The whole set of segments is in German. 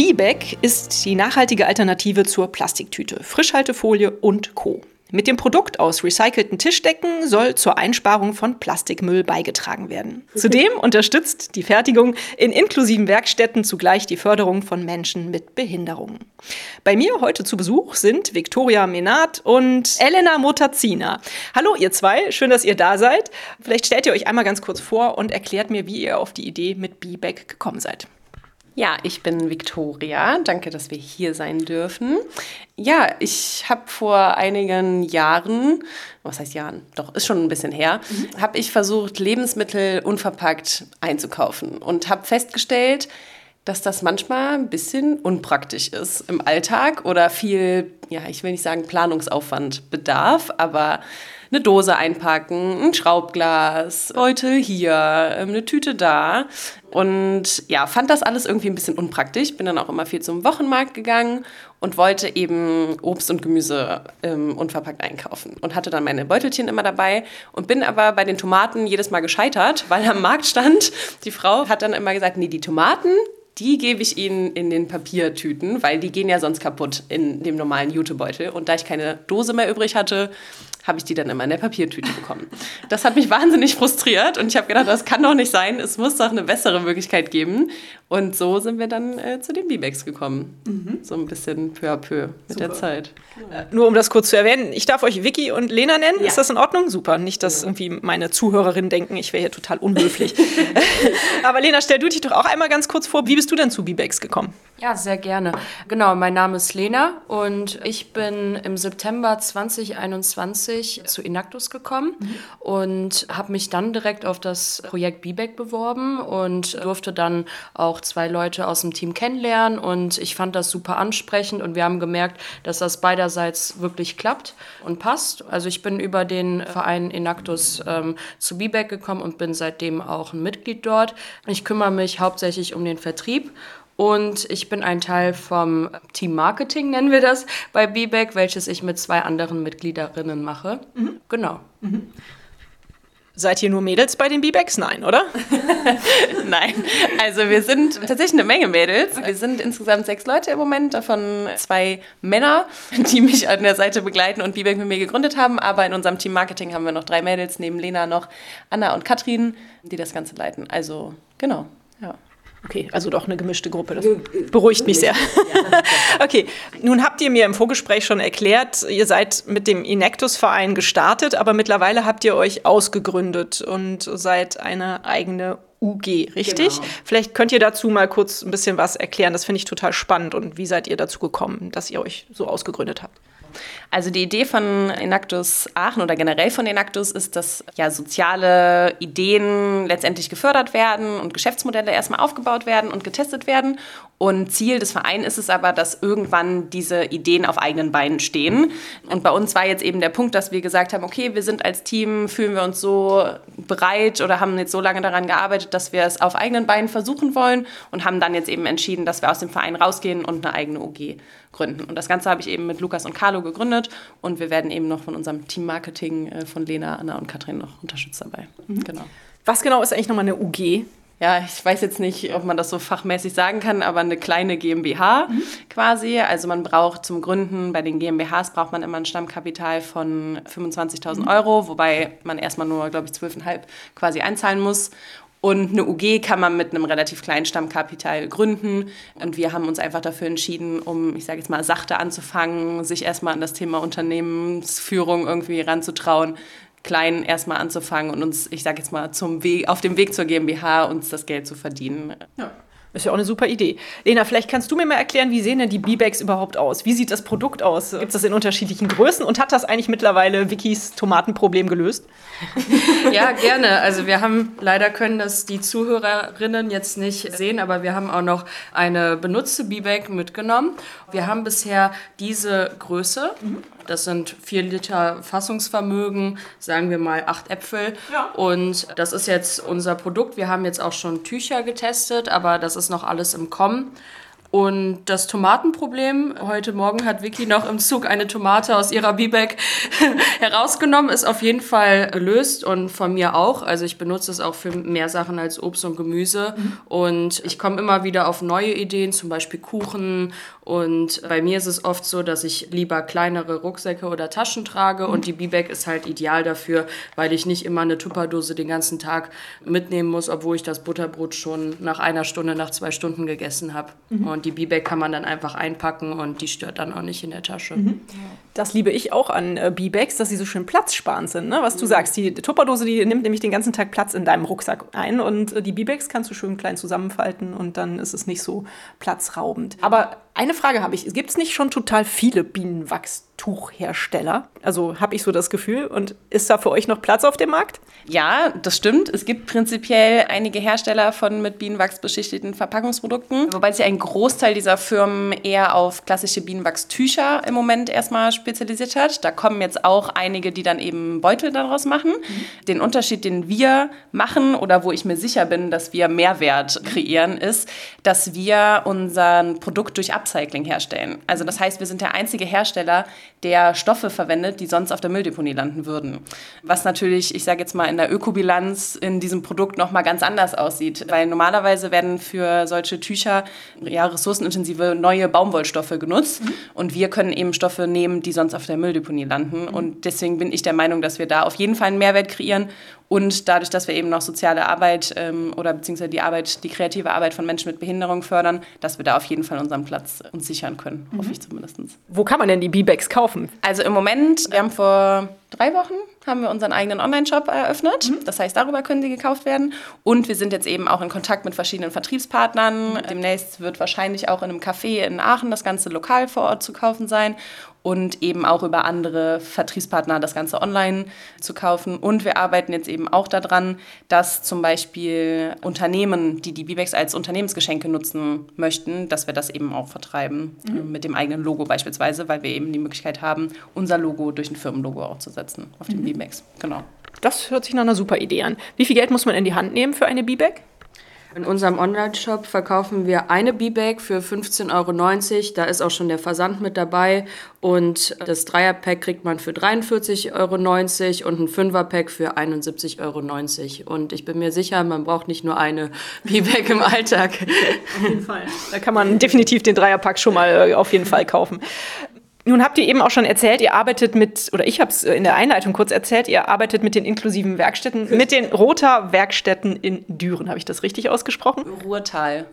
B-Bag ist die nachhaltige Alternative zur Plastiktüte, Frischhaltefolie und Co. Mit dem Produkt aus recycelten Tischdecken soll zur Einsparung von Plastikmüll beigetragen werden. Zudem unterstützt die Fertigung in inklusiven Werkstätten zugleich die Förderung von Menschen mit Behinderungen. Bei mir heute zu Besuch sind Viktoria Menard und Elena Motazina. Hallo ihr zwei, schön, dass ihr da seid. Vielleicht stellt ihr euch einmal ganz kurz vor und erklärt mir, wie ihr auf die Idee mit B-Bag gekommen seid. Ja, ich bin Viktoria. Danke, dass wir hier sein dürfen. Ja, ich habe vor einigen Jahren, was heißt Jahren? Doch, ist schon ein bisschen her, mhm. habe ich versucht, Lebensmittel unverpackt einzukaufen und habe festgestellt, dass das manchmal ein bisschen unpraktisch ist im Alltag oder viel, ja, ich will nicht sagen Planungsaufwand bedarf, aber eine Dose einpacken, ein Schraubglas, Beutel hier, ähm, eine Tüte da. Und ja, fand das alles irgendwie ein bisschen unpraktisch. Bin dann auch immer viel zum Wochenmarkt gegangen und wollte eben Obst und Gemüse ähm, unverpackt einkaufen. Und hatte dann meine Beutelchen immer dabei und bin aber bei den Tomaten jedes Mal gescheitert, weil am Markt stand, die Frau hat dann immer gesagt, nee, die Tomaten, die gebe ich Ihnen in den Papiertüten, weil die gehen ja sonst kaputt in dem normalen Jutebeutel. Und da ich keine Dose mehr übrig hatte, habe ich die dann immer in der Papiertüte bekommen. Das hat mich wahnsinnig frustriert und ich habe gedacht, das kann doch nicht sein. Es muss doch eine bessere Möglichkeit geben. Und so sind wir dann äh, zu den B-Bags gekommen. Mhm. So ein bisschen peu à peu mit Super. der Zeit. Äh, nur um das kurz zu erwähnen, ich darf euch Vicky und Lena nennen. Ja. Ist das in Ordnung? Super. Nicht, dass irgendwie meine Zuhörerinnen denken, ich wäre hier total unhöflich. Aber Lena, stell du dich doch auch einmal ganz kurz vor. Wie bist du denn zu B-Bags gekommen? Ja, sehr gerne. Genau, mein Name ist Lena und ich bin im September 2021 zu Inactus gekommen mhm. und habe mich dann direkt auf das Projekt BBAC beworben und durfte dann auch zwei Leute aus dem Team kennenlernen und ich fand das super ansprechend und wir haben gemerkt, dass das beiderseits wirklich klappt und passt. Also ich bin über den Verein Inactus ähm, zu BBAC gekommen und bin seitdem auch ein Mitglied dort. Ich kümmere mich hauptsächlich um den Vertrieb und ich bin ein Teil vom Team Marketing, nennen wir das, bei BBAC, welches ich mit zwei anderen Mitgliederinnen mache. Mhm. Genau. Mhm. Seid ihr nur Mädels bei den B-Bags? Nein, oder? Nein. Also wir sind tatsächlich eine Menge Mädels. Wir sind insgesamt sechs Leute im Moment, davon zwei Männer, die mich an der Seite begleiten und B-Bag mit mir gegründet haben. Aber in unserem Team Marketing haben wir noch drei Mädels, neben Lena noch Anna und Katrin, die das Ganze leiten. Also genau, ja. Okay, also doch eine gemischte Gruppe. Das beruhigt mich sehr. okay, nun habt ihr mir im Vorgespräch schon erklärt, ihr seid mit dem Inectus-Verein gestartet, aber mittlerweile habt ihr euch ausgegründet und seid eine eigene UG, richtig? Genau. Vielleicht könnt ihr dazu mal kurz ein bisschen was erklären. Das finde ich total spannend. Und wie seid ihr dazu gekommen, dass ihr euch so ausgegründet habt? Also die Idee von Enactus Aachen oder generell von Enactus ist, dass ja soziale Ideen letztendlich gefördert werden und Geschäftsmodelle erstmal aufgebaut werden und getestet werden. Und Ziel des Vereins ist es aber, dass irgendwann diese Ideen auf eigenen Beinen stehen. Und bei uns war jetzt eben der Punkt, dass wir gesagt haben, okay, wir sind als Team, fühlen wir uns so bereit oder haben jetzt so lange daran gearbeitet, dass wir es auf eigenen Beinen versuchen wollen und haben dann jetzt eben entschieden, dass wir aus dem Verein rausgehen und eine eigene OG gründen. Und das Ganze habe ich eben mit Lukas und Carlo gegründet und wir werden eben noch von unserem Team Marketing äh, von Lena, Anna und Katrin noch unterstützt dabei. Mhm. Genau. Was genau ist eigentlich nochmal eine UG? ja, ich weiß jetzt nicht, ob man das so fachmäßig sagen kann, aber eine kleine GmbH mhm. quasi. Also man braucht zum Gründen, bei den GmbHs braucht man immer ein Stammkapital von 25.000 mhm. Euro, wobei man erstmal nur, glaube ich, 12,5 quasi einzahlen muss. Und eine UG kann man mit einem relativ kleinen Stammkapital gründen. Und wir haben uns einfach dafür entschieden, um, ich sage jetzt mal, sachte anzufangen, sich erstmal an das Thema Unternehmensführung irgendwie ranzutrauen, klein erstmal anzufangen und uns, ich sage jetzt mal, zum Weg, auf dem Weg zur GmbH uns das Geld zu verdienen. Ja. Ist ja auch eine super Idee. Lena, vielleicht kannst du mir mal erklären, wie sehen denn die B-Bags überhaupt aus? Wie sieht das Produkt aus? Gibt es das in unterschiedlichen Größen und hat das eigentlich mittlerweile Wikis Tomatenproblem gelöst? ja, gerne. Also wir haben, leider können das die Zuhörerinnen jetzt nicht sehen, aber wir haben auch noch eine benutzte B-Bag mitgenommen. Wir haben bisher diese Größe. Das sind vier Liter Fassungsvermögen, sagen wir mal acht Äpfel. Ja. Und das ist jetzt unser Produkt. Wir haben jetzt auch schon Tücher getestet, aber das ist noch alles im Kommen. Und das Tomatenproblem, heute Morgen hat Vicky noch im Zug eine Tomate aus ihrer B-Bag herausgenommen, ist auf jeden Fall gelöst und von mir auch. Also ich benutze es auch für mehr Sachen als Obst und Gemüse. Mhm. Und ich komme immer wieder auf neue Ideen, zum Beispiel Kuchen. Und bei mir ist es oft so, dass ich lieber kleinere Rucksäcke oder Taschen trage. Und die B-Bag ist halt ideal dafür, weil ich nicht immer eine Tupperdose den ganzen Tag mitnehmen muss, obwohl ich das Butterbrot schon nach einer Stunde, nach zwei Stunden gegessen habe. Mhm. Und die B-Bag kann man dann einfach einpacken und die stört dann auch nicht in der Tasche. Mhm. Das liebe ich auch an äh, B-Bags, dass sie so schön platzsparend sind. Ne? Was du mhm. sagst, die Tupperdose, die nimmt nämlich den ganzen Tag Platz in deinem Rucksack ein und äh, die B-Bags kannst du schön klein zusammenfalten und dann ist es nicht so platzraubend. Aber eine Frage habe ich. Gibt es nicht schon total viele Bienenwachstuchhersteller? Also habe ich so das Gefühl. Und ist da für euch noch Platz auf dem Markt? Ja, das stimmt. Es gibt prinzipiell einige Hersteller von mit Bienenwachs beschichteten Verpackungsprodukten, wobei sich ein Großteil dieser Firmen eher auf klassische Bienenwachstücher im Moment erstmal spezialisiert hat. Da kommen jetzt auch einige, die dann eben Beutel daraus machen. Mhm. Den Unterschied, den wir machen oder wo ich mir sicher bin, dass wir Mehrwert kreieren, ist, dass wir unser Produkt durch Upcycling herstellen. Also das heißt, wir sind der einzige Hersteller, der Stoffe verwendet, die sonst auf der Mülldeponie landen würden. Was natürlich, ich sage jetzt mal, in der Ökobilanz in diesem Produkt nochmal ganz anders aussieht. Weil normalerweise werden für solche Tücher ja, ressourcenintensive neue Baumwollstoffe genutzt. Mhm. Und wir können eben Stoffe nehmen, die sonst auf der Mülldeponie landen. Mhm. Und deswegen bin ich der Meinung, dass wir da auf jeden Fall einen Mehrwert kreieren und dadurch, dass wir eben noch soziale Arbeit ähm, oder beziehungsweise die Arbeit, die kreative Arbeit von Menschen mit Behinderung fördern, dass wir da auf jeden Fall unseren Platz uns sichern können, mhm. hoffe ich zumindest. Wo kann man denn die B-Bags kaufen? Also im Moment, wir haben vor drei Wochen haben wir unseren eigenen Online-Shop eröffnet. Mhm. Das heißt, darüber können sie gekauft werden. Und wir sind jetzt eben auch in Kontakt mit verschiedenen Vertriebspartnern. Mhm. Demnächst wird wahrscheinlich auch in einem Café in Aachen das ganze lokal vor Ort zu kaufen sein und eben auch über andere Vertriebspartner das Ganze online zu kaufen. Und wir arbeiten jetzt eben auch daran, dass zum Beispiel Unternehmen, die die Bibex als Unternehmensgeschenke nutzen möchten, dass wir das eben auch vertreiben mhm. mit dem eigenen Logo beispielsweise, weil wir eben die Möglichkeit haben, unser Logo durch ein Firmenlogo auch zu setzen auf dem mhm. B-Bags. Genau. Das hört sich nach einer super Idee an. Wie viel Geld muss man in die Hand nehmen für eine B-Bag? In unserem Online-Shop verkaufen wir eine B-Bag für 15,90 Euro. Da ist auch schon der Versand mit dabei. Und das Dreier-Pack kriegt man für 43,90 Euro und ein Fünfer-Pack für 71,90 Euro. Und ich bin mir sicher, man braucht nicht nur eine B-Bag im Alltag. Auf jeden Fall. Da kann man definitiv den Dreier-Pack schon mal äh, auf jeden Fall kaufen. Nun habt ihr eben auch schon erzählt, ihr arbeitet mit, oder ich habe es in der Einleitung kurz erzählt, ihr arbeitet mit den inklusiven Werkstätten, mit den Rota-Werkstätten in Düren. Habe ich das richtig ausgesprochen? Ruhrtal.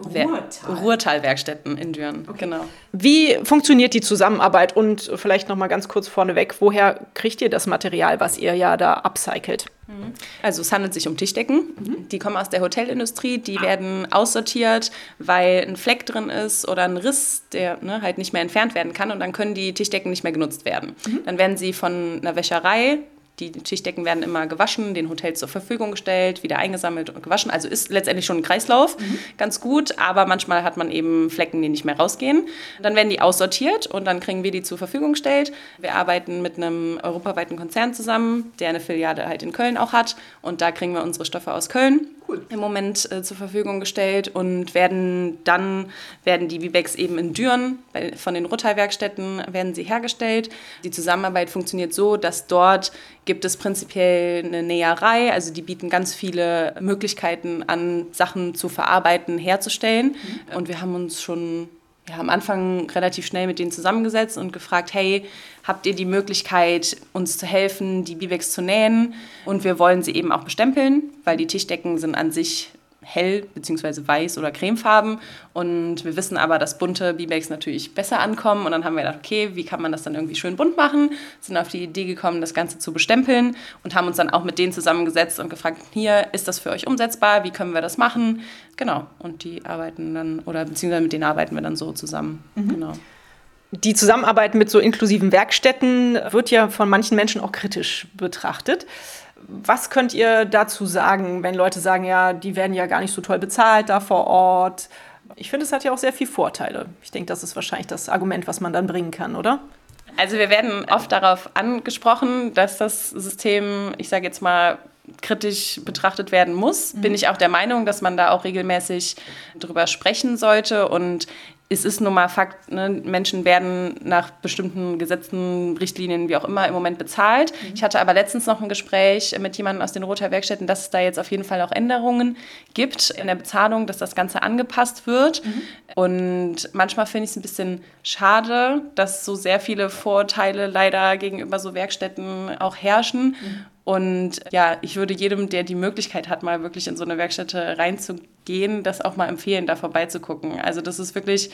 Ruhrtal-Werkstätten in Düren, okay. genau. Wie funktioniert die Zusammenarbeit? Und vielleicht noch mal ganz kurz vorneweg, woher kriegt ihr das Material, was ihr ja da upcycelt? Mhm. Also es handelt sich um Tischdecken. Mhm. Die kommen aus der Hotelindustrie, die ah. werden aussortiert, weil ein Fleck drin ist oder ein Riss, der ne, halt nicht mehr entfernt werden kann und dann können die Tischdecken nicht mehr genutzt werden. Mhm. Dann werden sie von einer Wäscherei die Tischdecken werden immer gewaschen, den Hotels zur Verfügung gestellt, wieder eingesammelt und gewaschen. Also ist letztendlich schon ein Kreislauf, mhm. ganz gut, aber manchmal hat man eben Flecken, die nicht mehr rausgehen. Dann werden die aussortiert und dann kriegen wir die zur Verfügung gestellt. Wir arbeiten mit einem europaweiten Konzern zusammen, der eine Filiale halt in Köln auch hat und da kriegen wir unsere Stoffe aus Köln cool. im Moment äh, zur Verfügung gestellt und werden dann werden die B-Bags eben in Düren bei, von den Ruttal-Werkstätten werden sie hergestellt. Die Zusammenarbeit funktioniert so, dass dort gibt es prinzipiell eine Näherei, also die bieten ganz viele Möglichkeiten an, Sachen zu verarbeiten, herzustellen. Mhm. Und wir haben uns schon ja, am Anfang relativ schnell mit denen zusammengesetzt und gefragt, hey, habt ihr die Möglichkeit, uns zu helfen, die Bibex zu nähen? Und wir wollen sie eben auch bestempeln, weil die Tischdecken sind an sich hell bzw. weiß oder cremefarben. Und wir wissen aber, dass bunte B-Bags natürlich besser ankommen. Und dann haben wir gedacht, okay, wie kann man das dann irgendwie schön bunt machen? Sind auf die Idee gekommen, das Ganze zu bestempeln und haben uns dann auch mit denen zusammengesetzt und gefragt, hier, ist das für euch umsetzbar? Wie können wir das machen? Genau. Und die arbeiten dann, oder beziehungsweise mit denen arbeiten wir dann so zusammen. Mhm. Genau. Die Zusammenarbeit mit so inklusiven Werkstätten wird ja von manchen Menschen auch kritisch betrachtet. Was könnt ihr dazu sagen, wenn Leute sagen, ja, die werden ja gar nicht so toll bezahlt da vor Ort? Ich finde, es hat ja auch sehr viele Vorteile. Ich denke, das ist wahrscheinlich das Argument, was man dann bringen kann, oder? Also wir werden oft darauf angesprochen, dass das System, ich sage jetzt mal, kritisch betrachtet werden muss. Mhm. Bin ich auch der Meinung, dass man da auch regelmäßig drüber sprechen sollte. Und es ist nun mal Fakt, ne, Menschen werden nach bestimmten Gesetzen, Richtlinien, wie auch immer, im Moment bezahlt. Mhm. Ich hatte aber letztens noch ein Gespräch mit jemandem aus den Roter Werkstätten, dass es da jetzt auf jeden Fall auch Änderungen gibt in der Bezahlung, dass das Ganze angepasst wird. Mhm. Und manchmal finde ich es ein bisschen schade, dass so sehr viele Vorteile leider gegenüber so Werkstätten auch herrschen. Mhm. Und ja, ich würde jedem, der die Möglichkeit hat, mal wirklich in so eine Werkstätte reinzugehen, das auch mal empfehlen, da vorbeizugucken. Also das ist wirklich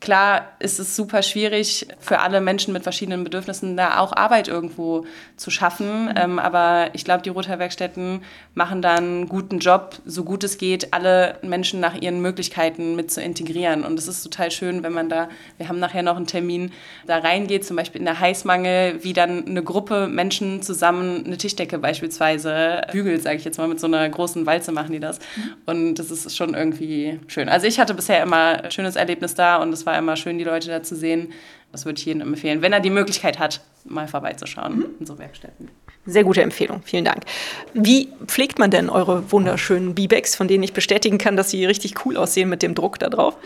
Klar ist es super schwierig für alle Menschen mit verschiedenen Bedürfnissen, da auch Arbeit irgendwo zu schaffen. Mhm. Ähm, aber ich glaube, die Rothaar-Werkstätten machen da einen guten Job, so gut es geht, alle Menschen nach ihren Möglichkeiten mit zu integrieren. Und es ist total schön, wenn man da, wir haben nachher noch einen Termin, da reingeht, zum Beispiel in der Heißmangel, wie dann eine Gruppe Menschen zusammen eine Tischdecke beispielsweise bügelt, sage ich jetzt mal, mit so einer großen Walze machen die das. Mhm. Und das ist schon irgendwie schön. Also ich hatte bisher immer ein schönes Erlebnis da und es war war immer schön, die Leute da zu sehen. Das würde ich jedem empfehlen, wenn er die Möglichkeit hat, mal vorbeizuschauen mhm. in so Werkstätten. Sehr gute Empfehlung, vielen Dank. Wie pflegt man denn eure wunderschönen B-Bags, von denen ich bestätigen kann, dass sie richtig cool aussehen mit dem Druck da drauf?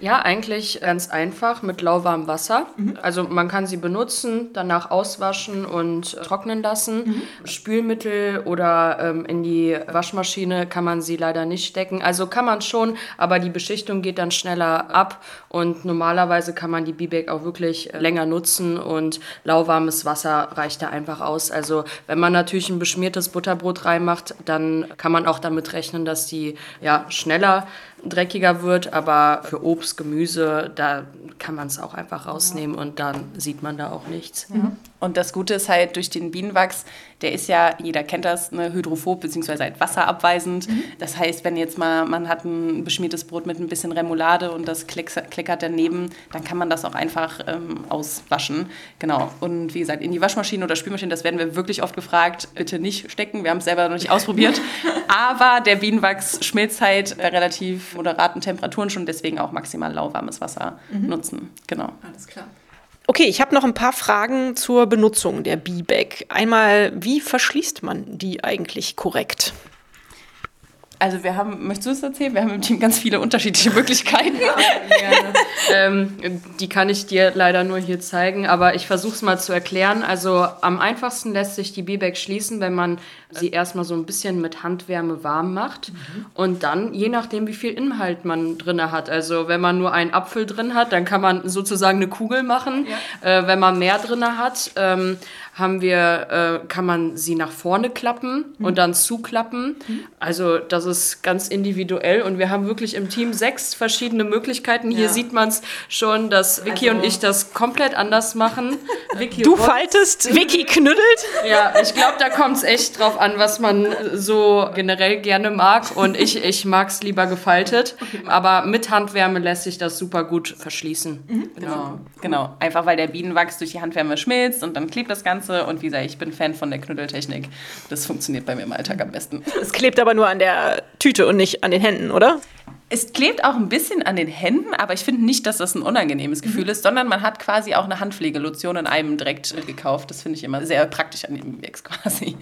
Ja, eigentlich ganz einfach mit lauwarmem Wasser. Mhm. Also man kann sie benutzen, danach auswaschen und trocknen lassen. Mhm. Spülmittel oder ähm, in die Waschmaschine kann man sie leider nicht stecken. Also kann man schon, aber die Beschichtung geht dann schneller ab und normalerweise kann man die B-Bag auch wirklich länger nutzen und lauwarmes Wasser reicht da einfach aus. Also wenn man natürlich ein beschmiertes Butterbrot reinmacht, dann kann man auch damit rechnen, dass die ja schneller dreckiger wird, aber für Obst, Gemüse, da kann man es auch einfach rausnehmen und dann sieht man da auch nichts. Mhm. Und das Gute ist halt durch den Bienenwachs, der ist ja, jeder kennt das, ne, hydrophob bzw. halt wasserabweisend. Mhm. Das heißt, wenn jetzt mal man hat ein beschmiertes Brot mit ein bisschen Remoulade und das kleckert daneben, dann kann man das auch einfach ähm, auswaschen. Genau. Und wie gesagt, in die Waschmaschine oder Spülmaschine, das werden wir wirklich oft gefragt, bitte nicht stecken. Wir haben es selber noch nicht ausprobiert. Aber der Bienenwachs schmilzt halt bei relativ moderaten Temperaturen schon, deswegen auch maximal lauwarmes Wasser mhm. nutzen. Genau. Alles klar. Okay, ich habe noch ein paar Fragen zur Benutzung der B-Bag. Einmal, wie verschließt man die eigentlich korrekt? Also wir haben, möchtest du es erzählen? Wir haben im Team ganz viele unterschiedliche Möglichkeiten. Ja, ähm, die kann ich dir leider nur hier zeigen, aber ich versuche es mal zu erklären. Also am einfachsten lässt sich die B-Bag schließen, wenn man sie erstmal so ein bisschen mit Handwärme warm macht mhm. und dann, je nachdem, wie viel Inhalt man drin hat. Also wenn man nur einen Apfel drin hat, dann kann man sozusagen eine Kugel machen. Ja. Äh, wenn man mehr drin hat, ähm, haben wir, äh, kann man sie nach vorne klappen mhm. und dann zuklappen. Mhm. Also das ist ganz individuell und wir haben wirklich im Team sechs verschiedene Möglichkeiten. Hier ja. sieht man es schon, dass Vicky also. und ich das komplett anders machen. Vicky du faltest, Vicky knüttelt. Ja, ich glaube, da kommt es echt drauf an, was man so generell gerne mag und ich, ich mag es lieber gefaltet. Aber mit Handwärme lässt sich das super gut verschließen. Mhm. Genau. genau, einfach weil der Bienenwachs durch die Handwärme schmilzt und dann klebt das Ganze Ganze. Und wie gesagt, ich bin Fan von der Knütteltechnik. Das funktioniert bei mir im Alltag am besten. Es klebt aber nur an der Tüte und nicht an den Händen, oder? Es klebt auch ein bisschen an den Händen, aber ich finde nicht, dass das ein unangenehmes Gefühl mhm. ist, sondern man hat quasi auch eine Handpflegelotion in einem direkt gekauft. Das finde ich immer sehr praktisch an dem Wegs quasi.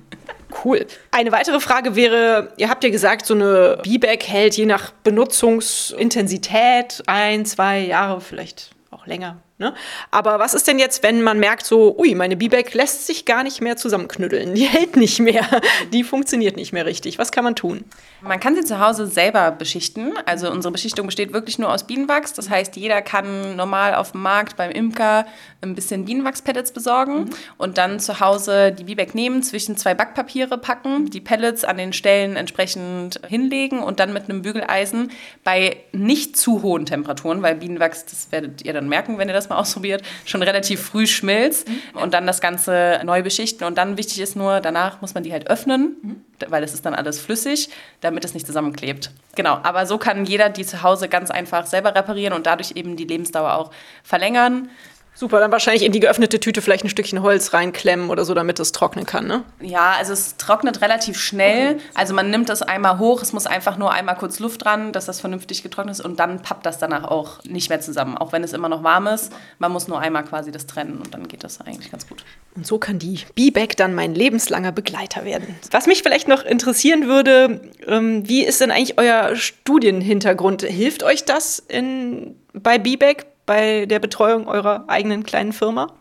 Cool. Eine weitere Frage wäre, ihr habt ja gesagt, so eine B-Bag hält je nach Benutzungsintensität ein, zwei Jahre, vielleicht auch länger, Ne? Aber was ist denn jetzt, wenn man merkt, so, ui, meine B-Bag lässt sich gar nicht mehr zusammenknüddeln, die hält nicht mehr, die funktioniert nicht mehr richtig. Was kann man tun? Man kann sie zu Hause selber beschichten. Also unsere Beschichtung besteht wirklich nur aus Bienenwachs. Das heißt, jeder kann normal auf dem Markt beim Imker ein bisschen Bienenwachspellets besorgen mhm. und dann zu Hause die B-Bag nehmen, zwischen zwei Backpapiere packen, die Pellets an den Stellen entsprechend hinlegen und dann mit einem Bügeleisen bei nicht zu hohen Temperaturen, weil Bienenwachs, das werdet ihr dann merken, wenn ihr das das mal ausprobiert, schon relativ früh schmilzt mhm. und dann das Ganze neu beschichten. Und dann wichtig ist nur, danach muss man die halt öffnen, mhm. weil es ist dann alles flüssig, damit es nicht zusammenklebt. Genau, aber so kann jeder die zu Hause ganz einfach selber reparieren und dadurch eben die Lebensdauer auch verlängern. Super, dann wahrscheinlich in die geöffnete Tüte vielleicht ein Stückchen Holz reinklemmen oder so, damit es trocknen kann, ne? Ja, also es trocknet relativ schnell. Okay. Also man nimmt es einmal hoch, es muss einfach nur einmal kurz Luft dran, dass das vernünftig getrocknet ist und dann pappt das danach auch nicht mehr zusammen. Auch wenn es immer noch warm ist, man muss nur einmal quasi das trennen und dann geht das eigentlich ganz gut. Und so kann die B-Bag dann mein lebenslanger Begleiter werden. Was mich vielleicht noch interessieren würde, ähm, wie ist denn eigentlich euer Studienhintergrund? Hilft euch das in, bei B-Bag? Bei der Betreuung eurer eigenen kleinen Firma?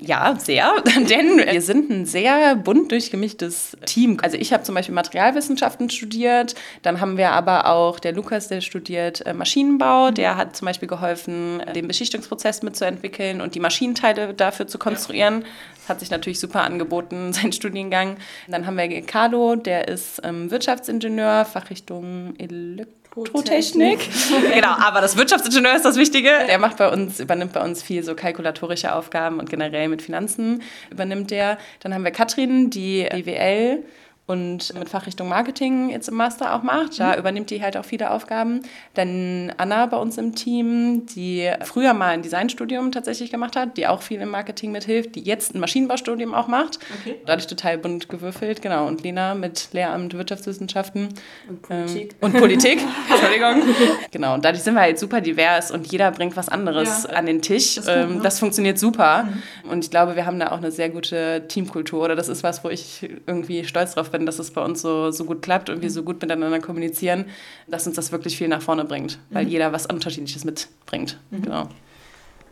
Ja, sehr, denn wir sind ein sehr bunt durchgemischtes Team. Also ich habe zum Beispiel Materialwissenschaften studiert, dann haben wir aber auch der Lukas, der studiert äh, Maschinenbau, der hat zum Beispiel geholfen, den Beschichtungsprozess mitzuentwickeln und die Maschinenteile dafür zu konstruieren. Das hat sich natürlich super angeboten, sein Studiengang. Dann haben wir Carlo, der ist ähm, Wirtschaftsingenieur, Fachrichtung Elektro Elektrotechnik. genau, aber das Wirtschaftsingenieur ist das Wichtige. Der macht bei uns, übernimmt bei uns viel so kalkulatorische Aufgaben und generell mit Finanzen übernimmt der. Dann haben wir Katrin, die BWL und mit Fachrichtung Marketing jetzt im Master auch macht. Da mhm. übernimmt die halt auch viele Aufgaben. Dann Anna bei uns im Team, die früher mal ein Designstudium tatsächlich gemacht hat, die auch viel im Marketing mithilft, die jetzt ein Maschinenbaustudium auch macht. Okay. Dadurch total bunt gewürfelt, genau. Und Lena mit Lehramt Wirtschaftswissenschaften. Und Politik. Ähm, und Politik, Entschuldigung. genau, und dadurch sind wir halt super divers und jeder bringt was anderes ja. an den Tisch. Das, ähm, ne? das funktioniert super. Mhm. Und ich glaube, wir haben da auch eine sehr gute Teamkultur. Oder das ist was, wo ich irgendwie stolz drauf bin bin, dass es bei uns so, so gut klappt und wir so gut miteinander kommunizieren, dass uns das wirklich viel nach vorne bringt, weil mhm. jeder was Unterschiedliches mitbringt. Mhm. Genau.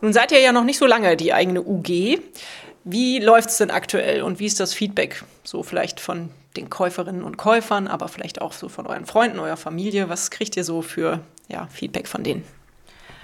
Nun seid ihr ja noch nicht so lange die eigene UG. Wie läuft es denn aktuell und wie ist das Feedback so vielleicht von den Käuferinnen und Käufern, aber vielleicht auch so von euren Freunden, eurer Familie? Was kriegt ihr so für ja, Feedback von denen?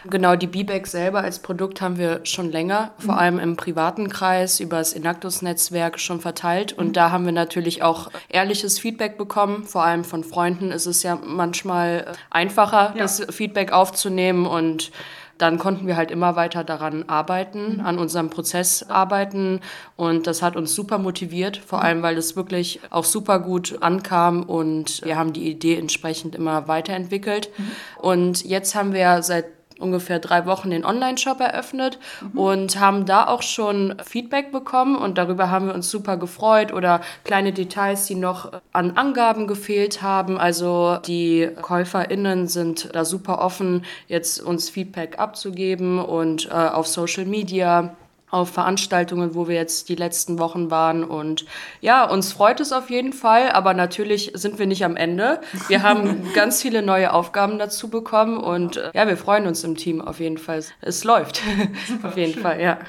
Genau, die B-Bag selber als Produkt haben wir schon länger, vor mhm. allem im privaten Kreis über das Inactus-Netzwerk schon verteilt. Und mhm. da haben wir natürlich auch ehrliches Feedback bekommen. Vor allem von Freunden ist es ja manchmal einfacher, ja. das Feedback aufzunehmen und dann konnten wir halt immer weiter daran arbeiten, mhm. an unserem Prozess arbeiten. Und das hat uns super motiviert, vor allem weil es wirklich auch super gut ankam und wir haben die Idee entsprechend immer weiterentwickelt. Mhm. Und jetzt haben wir seit ungefähr drei Wochen den Online-Shop eröffnet mhm. und haben da auch schon Feedback bekommen und darüber haben wir uns super gefreut oder kleine Details, die noch an Angaben gefehlt haben. Also die KäuferInnen sind da super offen, jetzt uns Feedback abzugeben und äh, auf Social Media auf Veranstaltungen, wo wir jetzt die letzten Wochen waren. Und ja, uns freut es auf jeden Fall, aber natürlich sind wir nicht am Ende. Wir haben ganz viele neue Aufgaben dazu bekommen und äh, ja, wir freuen uns im Team auf jeden Fall. Es läuft. Super, auf jeden schön. Fall, ja.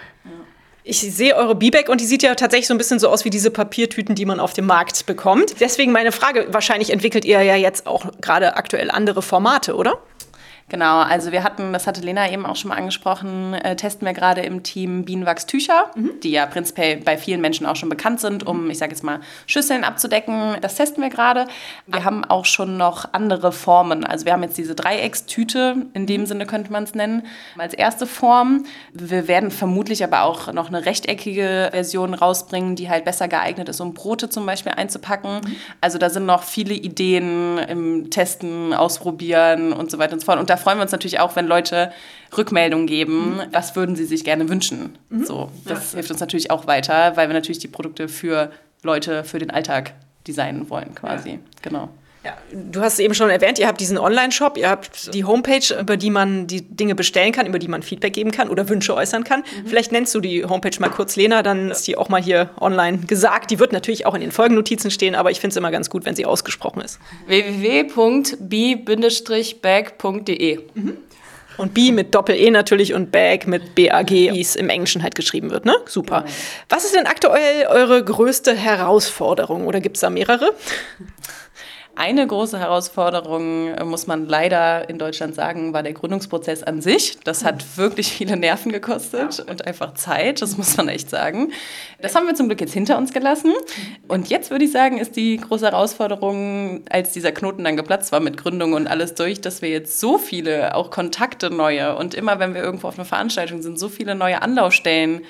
Ich sehe eure B-Bag und die sieht ja tatsächlich so ein bisschen so aus wie diese Papiertüten, die man auf dem Markt bekommt. Deswegen meine Frage, wahrscheinlich entwickelt ihr ja jetzt auch gerade aktuell andere Formate, oder? Genau, also wir hatten, das hatte Lena eben auch schon mal angesprochen, äh, testen wir gerade im Team Bienenwachstücher, mhm. die ja prinzipiell bei vielen Menschen auch schon bekannt sind, um, ich sage jetzt mal, Schüsseln abzudecken. Das testen wir gerade. Wir haben auch schon noch andere Formen. Also wir haben jetzt diese Dreieckstüte, in dem Sinne könnte man es nennen, als erste Form. Wir werden vermutlich aber auch noch eine rechteckige Version rausbringen, die halt besser geeignet ist, um Brote zum Beispiel einzupacken. Mhm. Also da sind noch viele Ideen im Testen, Ausprobieren und so weiter und so fort. Und da freuen wir uns natürlich auch, wenn Leute Rückmeldungen geben, mhm. was würden sie sich gerne wünschen. Mhm. So, das ja. hilft uns natürlich auch weiter, weil wir natürlich die Produkte für Leute, für den Alltag designen wollen quasi. Ja. Genau. Ja, du hast es eben schon erwähnt, ihr habt diesen Online-Shop, ihr habt die Homepage, über die man die Dinge bestellen kann, über die man Feedback geben kann oder Wünsche äußern kann. Mhm. Vielleicht nennst du die Homepage mal kurz, Lena, dann ist die auch mal hier online gesagt. Die wird natürlich auch in den Folgennotizen stehen, aber ich finde es immer ganz gut, wenn sie ausgesprochen ist. www.b-bag.de mhm. Und B mit Doppel-E natürlich und Bag mit B-A-G, wie es im Englischen halt geschrieben wird, ne? Super. Genau. Was ist denn aktuell eure größte Herausforderung oder gibt es da mehrere? Eine große Herausforderung, äh, muss man leider in Deutschland sagen, war der Gründungsprozess an sich. Das hat wirklich viele Nerven gekostet und einfach Zeit, das muss man echt sagen. Das haben wir zum Glück jetzt hinter uns gelassen. Und jetzt würde ich sagen, ist die große Herausforderung, als dieser Knoten dann geplatzt war mit Gründung und alles durch, dass wir jetzt so viele, auch Kontakte neue und immer, wenn wir irgendwo auf einer Veranstaltung sind, so viele neue Anlaufstellen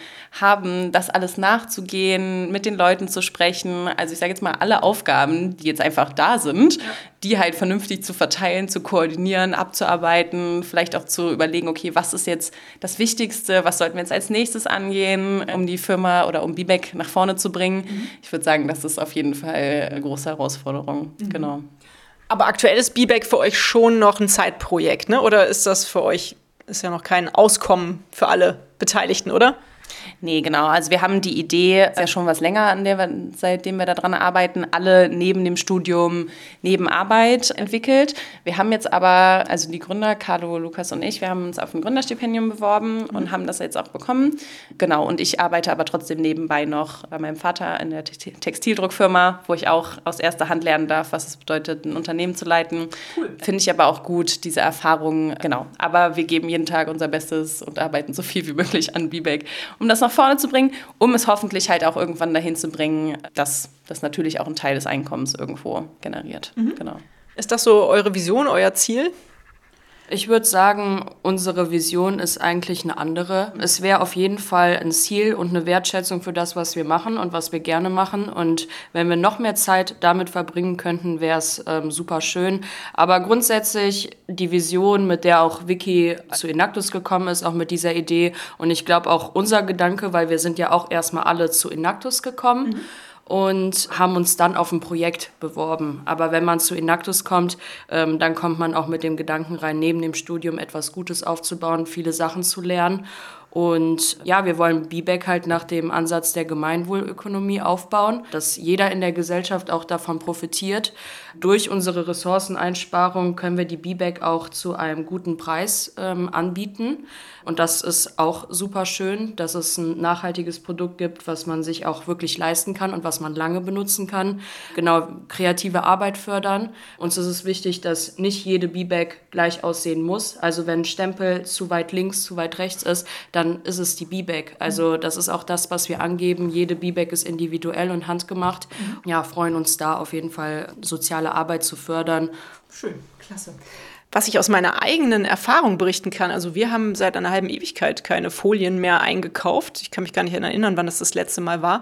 haben, das alles nachzugehen, mit den Leuten zu sprechen. Also ich sage jetzt mal, alle Aufgaben, die jetzt einfach da sind, sind, ja. die halt vernünftig zu verteilen, zu koordinieren, abzuarbeiten, vielleicht auch zu überlegen, okay, was ist jetzt das Wichtigste, was sollten wir jetzt als nächstes angehen, um die Firma oder um BBEC nach vorne zu bringen. Mhm. Ich würde sagen, das ist auf jeden Fall eine große Herausforderung. Mhm. Genau. Aber aktuell ist BBEC für euch schon noch ein Zeitprojekt, ne? Oder ist das für euch, ist ja noch kein Auskommen für alle Beteiligten, oder? Nee, genau. Also wir haben die Idee ja schon was länger, an der wir, seitdem wir daran arbeiten, alle neben dem Studium, neben Arbeit entwickelt. Wir haben jetzt aber, also die Gründer, Carlo, Lukas und ich, wir haben uns auf ein Gründerstipendium beworben mhm. und haben das jetzt auch bekommen. Genau, und ich arbeite aber trotzdem nebenbei noch bei meinem Vater in der Textildruckfirma, wo ich auch aus erster Hand lernen darf, was es bedeutet, ein Unternehmen zu leiten. Cool. Finde ich aber auch gut, diese Erfahrung, genau. Aber wir geben jeden Tag unser Bestes und arbeiten so viel wie möglich an BBAC, um das nach vorne zu bringen, um es hoffentlich halt auch irgendwann dahin zu bringen, dass das natürlich auch einen Teil des Einkommens irgendwo generiert. Mhm. Genau. Ist das so eure Vision, euer Ziel? Ich würde sagen, unsere Vision ist eigentlich eine andere. Es wäre auf jeden Fall ein Ziel und eine Wertschätzung für das, was wir machen und was wir gerne machen. Und wenn wir noch mehr Zeit damit verbringen könnten, wäre es ähm, super schön. Aber grundsätzlich die Vision, mit der auch Vicky zu Inactus gekommen ist, auch mit dieser Idee. Und ich glaube auch unser Gedanke, weil wir sind ja auch erstmal alle zu Inactus gekommen. Mhm und haben uns dann auf ein Projekt beworben. Aber wenn man zu Inactus kommt, ähm, dann kommt man auch mit dem Gedanken rein, neben dem Studium etwas Gutes aufzubauen, viele Sachen zu lernen. Und ja, wir wollen BBAC halt nach dem Ansatz der Gemeinwohlökonomie aufbauen, dass jeder in der Gesellschaft auch davon profitiert. Durch unsere Ressourceneinsparung können wir die BBAC auch zu einem guten Preis ähm, anbieten. Und das ist auch super schön, dass es ein nachhaltiges Produkt gibt, was man sich auch wirklich leisten kann und was man lange benutzen kann. Genau, kreative Arbeit fördern. Uns ist es wichtig, dass nicht jede B-Bag gleich aussehen muss. Also wenn ein Stempel zu weit links, zu weit rechts ist, dann ist es die B-Bag. Also das ist auch das, was wir angeben. Jede B-Bag ist individuell und handgemacht. Mhm. Ja, freuen uns da auf jeden Fall soziale Arbeit zu fördern. Schön, klasse was ich aus meiner eigenen Erfahrung berichten kann. Also wir haben seit einer halben Ewigkeit keine Folien mehr eingekauft. Ich kann mich gar nicht erinnern, wann das das letzte Mal war.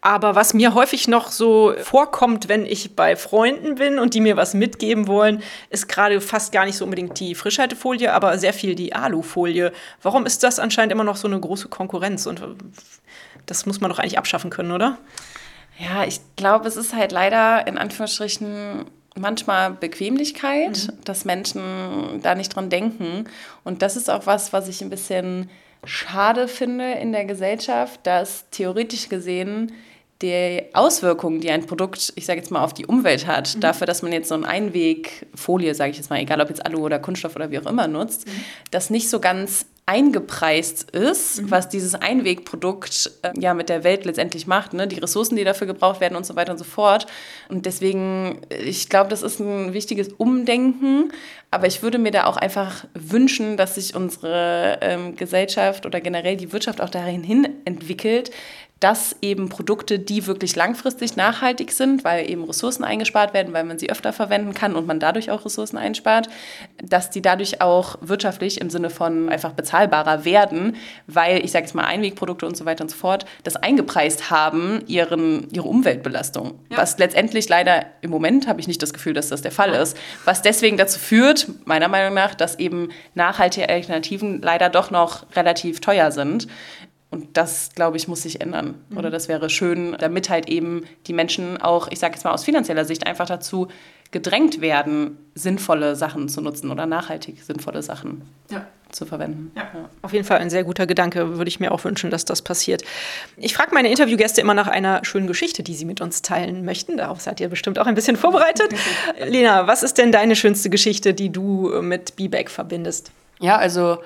Aber was mir häufig noch so vorkommt, wenn ich bei Freunden bin und die mir was mitgeben wollen, ist gerade fast gar nicht so unbedingt die Frischhaltefolie, aber sehr viel die Alufolie. Warum ist das anscheinend immer noch so eine große Konkurrenz? Und das muss man doch eigentlich abschaffen können, oder? Ja, ich glaube, es ist halt leider in Anführungsstrichen manchmal Bequemlichkeit, mhm. dass Menschen da nicht dran denken. Und das ist auch was, was ich ein bisschen schade finde in der Gesellschaft, dass theoretisch gesehen die Auswirkungen, die ein Produkt, ich sage jetzt mal, auf die Umwelt hat, mhm. dafür, dass man jetzt so eine Einwegfolie, sage ich jetzt mal, egal ob jetzt Alu oder Kunststoff oder wie auch immer nutzt, mhm. das nicht so ganz eingepreist ist, mhm. was dieses Einwegprodukt äh, ja mit der Welt letztendlich macht, ne? die Ressourcen, die dafür gebraucht werden und so weiter und so fort. Und deswegen, ich glaube, das ist ein wichtiges Umdenken, aber ich würde mir da auch einfach wünschen, dass sich unsere ähm, Gesellschaft oder generell die Wirtschaft auch dahin hin entwickelt, dass eben Produkte, die wirklich langfristig nachhaltig sind, weil eben Ressourcen eingespart werden, weil man sie öfter verwenden kann und man dadurch auch Ressourcen einspart, dass die dadurch auch wirtschaftlich im Sinne von einfach bezahlbarer werden, weil ich sage jetzt mal Einwegprodukte und so weiter und so fort das eingepreist haben, ihren, ihre Umweltbelastung. Ja. Was letztendlich leider im Moment habe ich nicht das Gefühl, dass das der Fall ist. Was deswegen dazu führt, meiner Meinung nach, dass eben nachhaltige Alternativen leider doch noch relativ teuer sind. Und das, glaube ich, muss sich ändern. Mhm. Oder das wäre schön, damit halt eben die Menschen auch, ich sage jetzt mal aus finanzieller Sicht, einfach dazu gedrängt werden, sinnvolle Sachen zu nutzen oder nachhaltig sinnvolle Sachen ja. zu verwenden. Ja. Ja. Auf jeden Fall ein sehr guter Gedanke. Würde ich mir auch wünschen, dass das passiert. Ich frage meine Interviewgäste immer nach einer schönen Geschichte, die sie mit uns teilen möchten. Darauf seid ihr bestimmt auch ein bisschen vorbereitet. Lena, was ist denn deine schönste Geschichte, die du mit B-Bag verbindest? Ja, also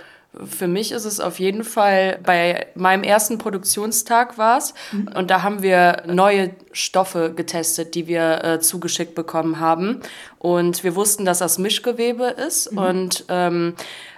für mich ist es auf jeden Fall, bei meinem ersten Produktionstag war es, mhm. und da haben wir neue Stoffe getestet, die wir äh, zugeschickt bekommen haben. Und wir wussten, dass das Mischgewebe ist mhm. und ähm,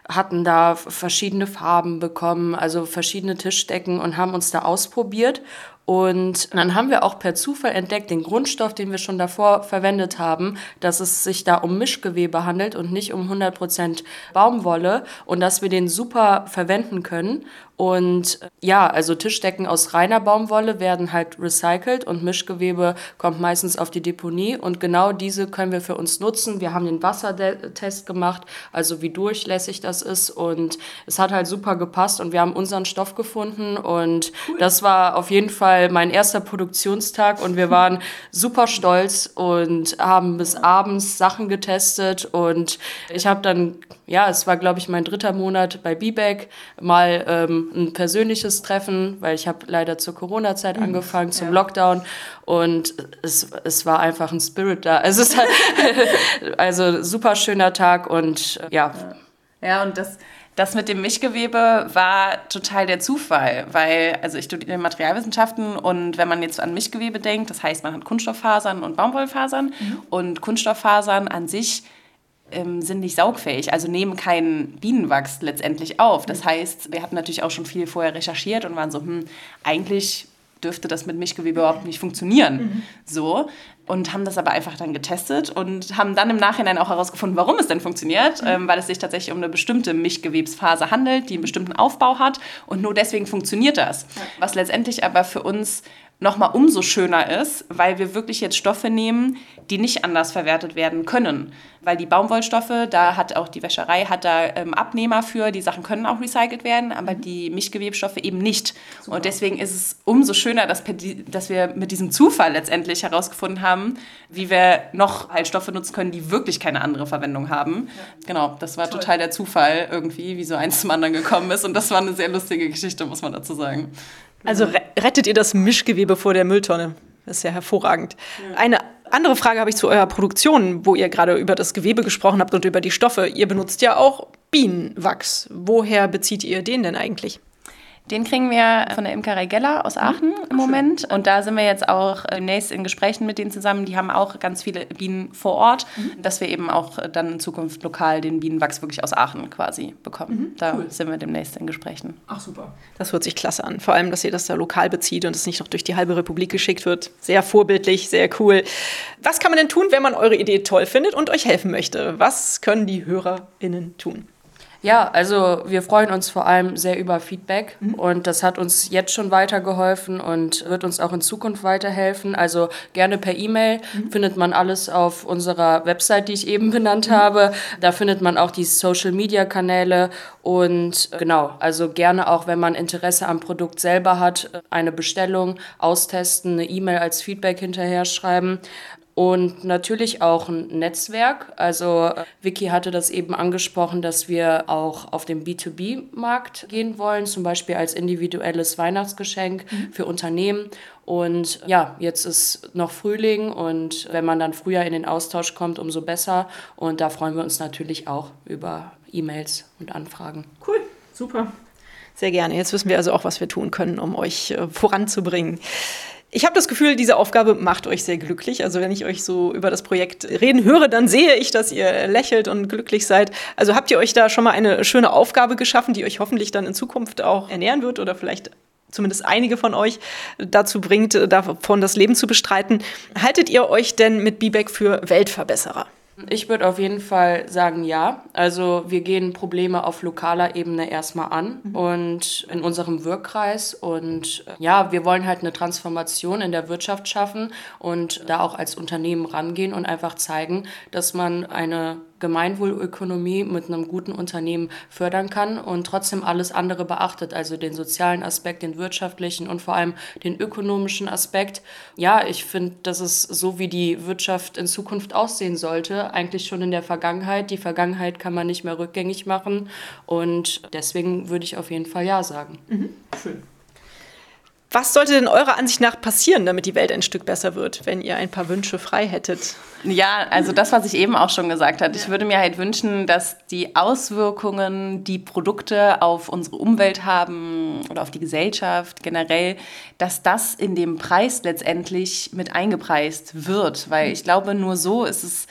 hatten da verschiedene Farben bekommen, also verschiedene Tischdecken und haben uns da ausprobiert. Und dann haben wir auch per Zufall entdeckt, den Grundstoff, den wir schon davor verwendet haben, dass es sich da um Mischgewebe handelt und nicht um 100% Baumwolle und dass wir den super verwenden können. Und ja, also Tischdecken aus reiner Baumwolle werden halt recycelt und Mischgewebe kommt meistens auf die Deponie. Und genau diese können wir für uns nutzen. Wir haben den Wassertest gemacht, also wie durchlässig das ist. Und es hat halt super gepasst und wir haben unseren Stoff gefunden. Und cool. das war auf jeden Fall mein erster Produktionstag und wir waren super stolz und haben bis abends Sachen getestet. Und ich habe dann, ja, es war glaube ich mein dritter Monat bei BBAC, mal ähm, ein persönliches Treffen, weil ich habe leider zur Corona-Zeit mhm. angefangen, zum ja. Lockdown und es, es war einfach ein Spirit da. Es ist halt, also super schöner Tag und ja. Ja, und das, das mit dem Mischgewebe war total der Zufall, weil also ich studiere Materialwissenschaften und wenn man jetzt an Mischgewebe denkt, das heißt, man hat Kunststofffasern und Baumwollfasern mhm. und Kunststofffasern an sich ähm, sind nicht saugfähig, also nehmen keinen Bienenwachs letztendlich auf. Das heißt, wir hatten natürlich auch schon viel vorher recherchiert und waren so, hm, eigentlich dürfte das mit Mischgewebe überhaupt nicht funktionieren. Mhm. So. Und haben das aber einfach dann getestet und haben dann im Nachhinein auch herausgefunden, warum es denn funktioniert, mhm. ähm, weil es sich tatsächlich um eine bestimmte Mischgewebsphase handelt, die einen bestimmten Aufbau hat und nur deswegen funktioniert das. Ja. Was letztendlich aber für uns nochmal umso schöner ist, weil wir wirklich jetzt Stoffe nehmen, die nicht anders verwertet werden können. Weil die Baumwollstoffe, da hat auch die Wäscherei, hat da ähm, Abnehmer für, die Sachen können auch recycelt werden, aber mhm. die Mischgewebstoffe eben nicht. Super. Und deswegen ist es umso schöner, dass, dass wir mit diesem Zufall letztendlich herausgefunden haben, wie wir noch halt Stoffe nutzen können, die wirklich keine andere Verwendung haben. Ja. Genau, das war Toll. total der Zufall irgendwie, wie so eins zum anderen gekommen ist. Und das war eine sehr lustige Geschichte, muss man dazu sagen. Also rettet ihr das Mischgewebe vor der Mülltonne? Das ist ja hervorragend. Ja. Eine andere Frage habe ich zu eurer Produktion, wo ihr gerade über das Gewebe gesprochen habt und über die Stoffe. Ihr benutzt ja auch Bienenwachs. Woher bezieht ihr den denn eigentlich? Den kriegen wir von der Imkerei Geller aus mhm. Aachen im Moment. Und da sind wir jetzt auch demnächst in Gesprächen mit denen zusammen. Die haben auch ganz viele Bienen vor Ort, mhm. dass wir eben auch dann in Zukunft lokal den Bienenwachs wirklich aus Aachen quasi bekommen. Mhm, da cool. sind wir demnächst in Gesprächen. Ach super. Das hört sich klasse an. Vor allem, dass ihr das da lokal bezieht und es nicht noch durch die halbe Republik geschickt wird. Sehr vorbildlich, sehr cool. Was kann man denn tun, wenn man eure Idee toll findet und euch helfen möchte? Was können die HörerInnen tun? Ja, also wir freuen uns vor allem sehr über Feedback mhm. und das hat uns jetzt schon weitergeholfen und wird uns auch in Zukunft weiterhelfen. Also gerne per E-Mail mhm. findet man alles auf unserer Website, die ich eben benannt mhm. habe. Da findet man auch die Social-Media-Kanäle und genau, also gerne auch, wenn man Interesse am Produkt selber hat, eine Bestellung austesten, eine E-Mail als Feedback hinterher schreiben. Und natürlich auch ein Netzwerk. Also Vicky hatte das eben angesprochen, dass wir auch auf den B2B-Markt gehen wollen, zum Beispiel als individuelles Weihnachtsgeschenk mhm. für Unternehmen. Und ja, jetzt ist noch Frühling und wenn man dann früher in den Austausch kommt, umso besser. Und da freuen wir uns natürlich auch über E-Mails und Anfragen. Cool, super. Sehr gerne. Jetzt wissen wir also auch, was wir tun können, um euch äh, voranzubringen. Ich habe das Gefühl, diese Aufgabe macht euch sehr glücklich. Also wenn ich euch so über das Projekt reden höre, dann sehe ich, dass ihr lächelt und glücklich seid. Also habt ihr euch da schon mal eine schöne Aufgabe geschaffen, die euch hoffentlich dann in Zukunft auch ernähren wird oder vielleicht zumindest einige von euch dazu bringt, davon das Leben zu bestreiten. Haltet ihr euch denn mit BBAC für Weltverbesserer? Ich würde auf jeden Fall sagen, ja. Also wir gehen Probleme auf lokaler Ebene erstmal an mhm. und in unserem Wirkkreis. Und ja, wir wollen halt eine Transformation in der Wirtschaft schaffen und da auch als Unternehmen rangehen und einfach zeigen, dass man eine Gemeinwohlökonomie mit einem guten Unternehmen fördern kann und trotzdem alles andere beachtet, also den sozialen Aspekt, den wirtschaftlichen und vor allem den ökonomischen Aspekt. Ja, ich finde, das ist so, wie die Wirtschaft in Zukunft aussehen sollte, eigentlich schon in der Vergangenheit. Die Vergangenheit kann man nicht mehr rückgängig machen und deswegen würde ich auf jeden Fall ja sagen. Mhm. Schön. Was sollte denn eurer Ansicht nach passieren, damit die Welt ein Stück besser wird, wenn ihr ein paar Wünsche frei hättet? Ja, also das, was ich eben auch schon gesagt habe. Ich würde mir halt wünschen, dass die Auswirkungen, die Produkte auf unsere Umwelt haben oder auf die Gesellschaft generell, dass das in dem Preis letztendlich mit eingepreist wird. Weil ich glaube, nur so ist es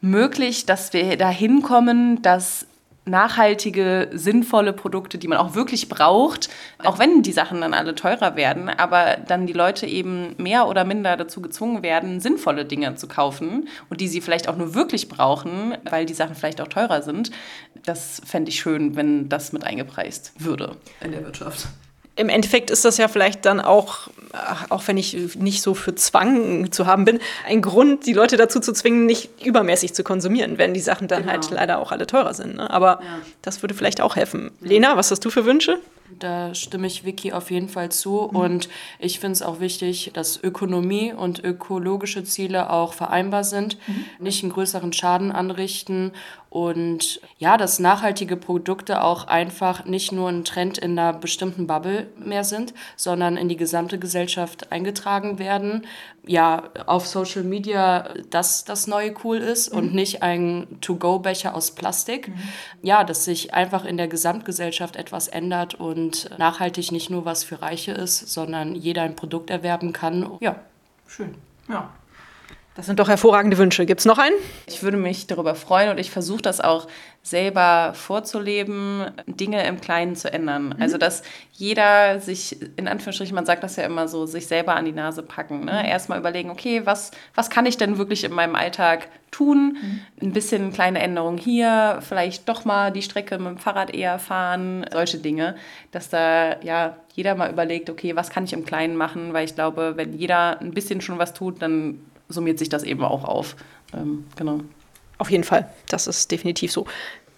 möglich, dass wir dahin kommen, dass nachhaltige, sinnvolle Produkte, die man auch wirklich braucht, auch wenn die Sachen dann alle teurer werden, aber dann die Leute eben mehr oder minder dazu gezwungen werden, sinnvolle Dinge zu kaufen und die sie vielleicht auch nur wirklich brauchen, weil die Sachen vielleicht auch teurer sind. Das fände ich schön, wenn das mit eingepreist würde in der Wirtschaft im Endeffekt ist das ja vielleicht dann auch, auch wenn ich nicht so für Zwang zu haben bin, ein Grund, die Leute dazu zu zwingen, nicht übermäßig zu konsumieren, wenn die Sachen dann genau. halt leider auch alle teurer sind. Ne? Aber ja. das würde vielleicht auch helfen. Lena, was hast du für Wünsche? Da stimme ich Vicky auf jeden Fall zu. Mhm. Und ich finde es auch wichtig, dass Ökonomie und ökologische Ziele auch vereinbar sind, mhm. nicht einen größeren Schaden anrichten und ja, dass nachhaltige Produkte auch einfach nicht nur ein Trend in einer bestimmten Bubble mehr sind, sondern in die gesamte Gesellschaft eingetragen werden. Ja, auf Social Media, dass das neue cool ist mhm. und nicht ein To-Go-Becher aus Plastik. Mhm. Ja, dass sich einfach in der Gesamtgesellschaft etwas ändert und nachhaltig nicht nur was für Reiche ist, sondern jeder ein Produkt erwerben kann. Ja, schön. Ja. Das sind doch hervorragende Wünsche. Gibt es noch einen? Ich würde mich darüber freuen und ich versuche das auch selber vorzuleben, Dinge im Kleinen zu ändern. Mhm. Also, dass jeder sich, in Anführungsstrichen, man sagt das ja immer so, sich selber an die Nase packen. Ne? Mhm. Erstmal überlegen, okay, was, was kann ich denn wirklich in meinem Alltag tun? Mhm. Ein bisschen kleine Änderungen hier, vielleicht doch mal die Strecke mit dem Fahrrad eher fahren, solche Dinge. Dass da ja jeder mal überlegt, okay, was kann ich im Kleinen machen? Weil ich glaube, wenn jeder ein bisschen schon was tut, dann summiert sich das eben auch auf. Ähm, genau. Auf jeden Fall, das ist definitiv so.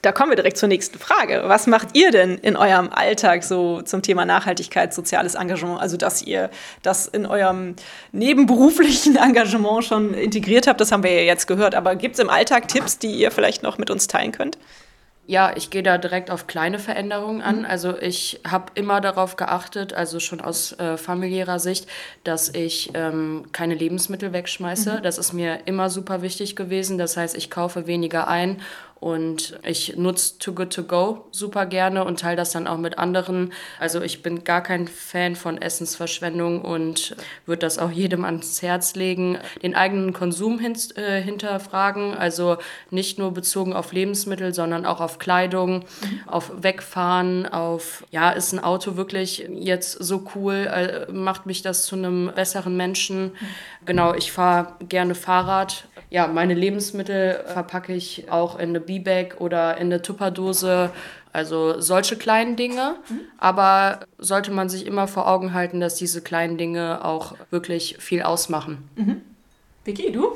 Da kommen wir direkt zur nächsten Frage. Was macht ihr denn in eurem Alltag so zum Thema Nachhaltigkeit, soziales Engagement? Also, dass ihr das in eurem nebenberuflichen Engagement schon integriert habt, das haben wir ja jetzt gehört. Aber gibt es im Alltag Tipps, die ihr vielleicht noch mit uns teilen könnt? Ja, ich gehe da direkt auf kleine Veränderungen an. Mhm. Also ich habe immer darauf geachtet, also schon aus äh, familiärer Sicht, dass ich ähm, keine Lebensmittel wegschmeiße. Mhm. Das ist mir immer super wichtig gewesen. Das heißt, ich kaufe weniger ein und ich nutze Too Good To Go super gerne und teile das dann auch mit anderen. Also ich bin gar kein Fan von Essensverschwendung und würde das auch jedem ans Herz legen. Den eigenen Konsum hin, äh, hinterfragen, also nicht nur bezogen auf Lebensmittel, sondern auch auf Kleidung, mhm. auf Wegfahren, auf, ja, ist ein Auto wirklich jetzt so cool, äh, macht mich das zu einem besseren Menschen. Mhm. Genau, ich fahre gerne Fahrrad. Ja, meine Lebensmittel verpacke ich auch in eine B-Bag oder in eine Tupperdose. Also solche kleinen Dinge. Mhm. Aber sollte man sich immer vor Augen halten, dass diese kleinen Dinge auch wirklich viel ausmachen. Mhm. Vicky, du?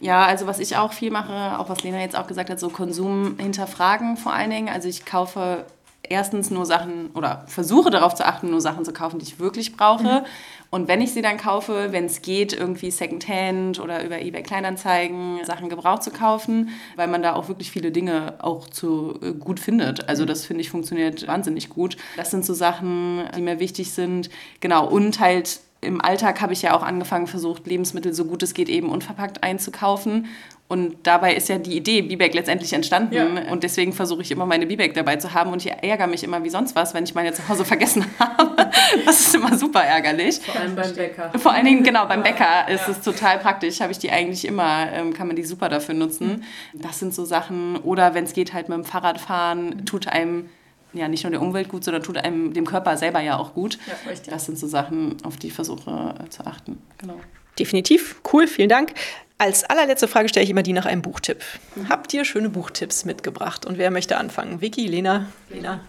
Ja, also was ich auch viel mache, auch was Lena jetzt auch gesagt hat, so Konsum hinterfragen vor allen Dingen. Also ich kaufe erstens nur Sachen oder versuche darauf zu achten, nur Sachen zu kaufen, die ich wirklich brauche. Mhm. Und wenn ich sie dann kaufe, wenn es geht, irgendwie Secondhand oder über eBay Kleinanzeigen Sachen gebraucht zu kaufen, weil man da auch wirklich viele Dinge auch zu äh, gut findet. Also das finde ich funktioniert wahnsinnig gut. Das sind so Sachen, die mir wichtig sind. Genau, und halt im Alltag habe ich ja auch angefangen, versucht, Lebensmittel so gut es geht eben unverpackt einzukaufen. Und dabei ist ja die Idee B-Bag letztendlich entstanden. Ja. Und deswegen versuche ich immer meine B-Bag dabei zu haben. Und ich ärgere mich immer wie sonst was, wenn ich meine zu Hause vergessen habe. Das ist immer super ärgerlich. Vor allem beim Bäcker. Vor allen Dingen, genau, beim Bäcker ist ja. es total praktisch. Habe ich die eigentlich immer, ähm, kann man die super dafür nutzen. Das sind so Sachen. Oder wenn es geht, halt mit dem Fahrrad fahren, tut einem ja nicht nur der Umwelt gut, sondern tut einem dem Körper selber ja auch gut. Ja, das sind so Sachen, auf die ich versuche äh, zu achten. Genau. Definitiv. Cool, vielen Dank. Als allerletzte Frage stelle ich immer die nach einem Buchtipp. Habt ihr schöne Buchtipps mitgebracht? Und wer möchte anfangen? Vicky, Lena? Lena.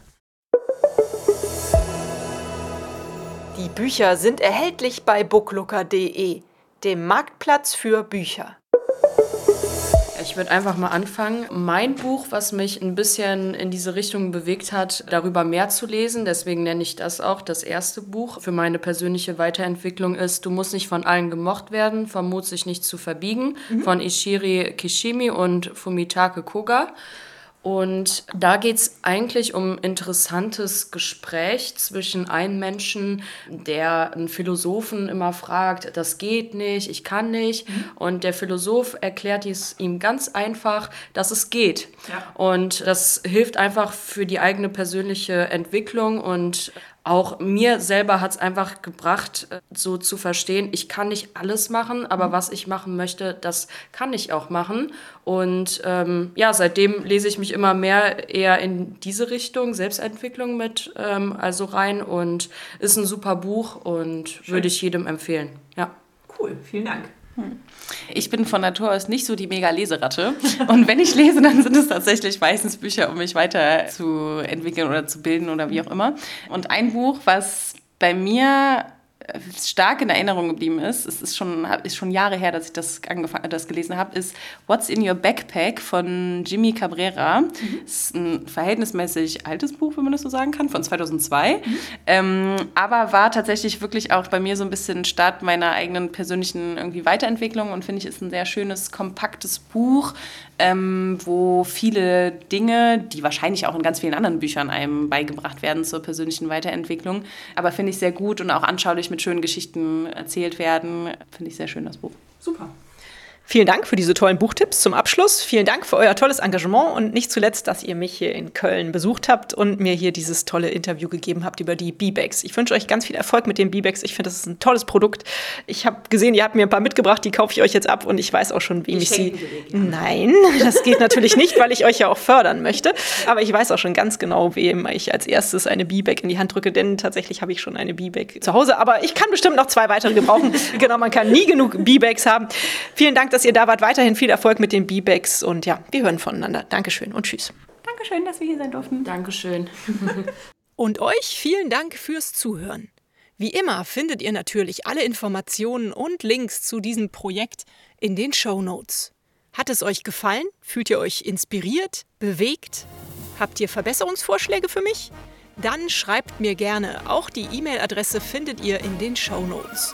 Die Bücher sind erhältlich bei booklooker.de, dem Marktplatz für Bücher. Ich würde einfach mal anfangen. Mein Buch, was mich ein bisschen in diese Richtung bewegt hat, darüber mehr zu lesen, deswegen nenne ich das auch das erste Buch für meine persönliche Weiterentwicklung ist Du musst nicht von allen gemocht werden, vom Mut sich nicht zu verbiegen, mhm. von Ishiri Kishimi und Fumitake Koga. Und da geht es eigentlich um interessantes Gespräch zwischen einem Menschen, der einen Philosophen immer fragt, das geht nicht, ich kann nicht. Mhm. Und der Philosoph erklärt es ihm ganz einfach, dass es geht. Ja. Und das hilft einfach für die eigene persönliche Entwicklung und auch mir selber hat es einfach gebracht, äh, so zu verstehen, ich kann nicht alles machen, aber mhm. was ich machen möchte, das kann ich auch machen. Und ähm, ja, seitdem lese ich mich immer mehr eher in diese Richtung, Selbstentwicklung mit, ähm, also rein und ist ein super Buch und Schön. würde ich jedem empfehlen. Ja. Cool, vielen Dank. Ich bin von Natur aus nicht so die mega Leseratte. Und wenn ich lese, dann sind es tatsächlich meistens Bücher, um mich weiter zu entwickeln oder zu bilden oder wie auch immer. Und ein Buch, was bei mir stark in Erinnerung geblieben ist, es ist schon, ist schon Jahre her, dass ich das, angefangen, das gelesen habe, ist What's in Your Backpack von Jimmy Cabrera. Mhm. Das ist ein verhältnismäßig altes Buch, wenn man das so sagen kann, von 2002. Mhm. Ähm, aber war tatsächlich wirklich auch bei mir so ein bisschen Start meiner eigenen persönlichen irgendwie Weiterentwicklung und finde ich, ist ein sehr schönes, kompaktes Buch, ähm, wo viele Dinge, die wahrscheinlich auch in ganz vielen anderen Büchern einem beigebracht werden zur persönlichen Weiterentwicklung, aber finde ich sehr gut und auch anschaulich mit schönen Geschichten erzählt werden. Finde ich sehr schön, das Buch. Super. Vielen Dank für diese tollen Buchtipps zum Abschluss. Vielen Dank für euer tolles Engagement und nicht zuletzt, dass ihr mich hier in Köln besucht habt und mir hier dieses tolle Interview gegeben habt über die B-Bags. Ich wünsche euch ganz viel Erfolg mit den B-Bags. Ich finde, das ist ein tolles Produkt. Ich habe gesehen, ihr habt mir ein paar mitgebracht, die kaufe ich euch jetzt ab und ich weiß auch schon, wem ich, ich sie. Nein, das geht natürlich nicht, weil ich euch ja auch fördern möchte. Aber ich weiß auch schon ganz genau, wem ich als erstes eine B-Bag in die Hand drücke, denn tatsächlich habe ich schon eine B-Bag zu Hause. Aber ich kann bestimmt noch zwei weitere gebrauchen. genau, man kann nie genug B-Bags haben. Vielen Dank, dass ihr da wart. Weiterhin viel Erfolg mit den B-Bags und ja, wir hören voneinander. Dankeschön und tschüss. Dankeschön, dass wir hier sein durften. Dankeschön. und euch vielen Dank fürs Zuhören. Wie immer findet ihr natürlich alle Informationen und Links zu diesem Projekt in den Show Notes. Hat es euch gefallen? Fühlt ihr euch inspiriert, bewegt? Habt ihr Verbesserungsvorschläge für mich? Dann schreibt mir gerne. Auch die E-Mail-Adresse findet ihr in den Show Notes.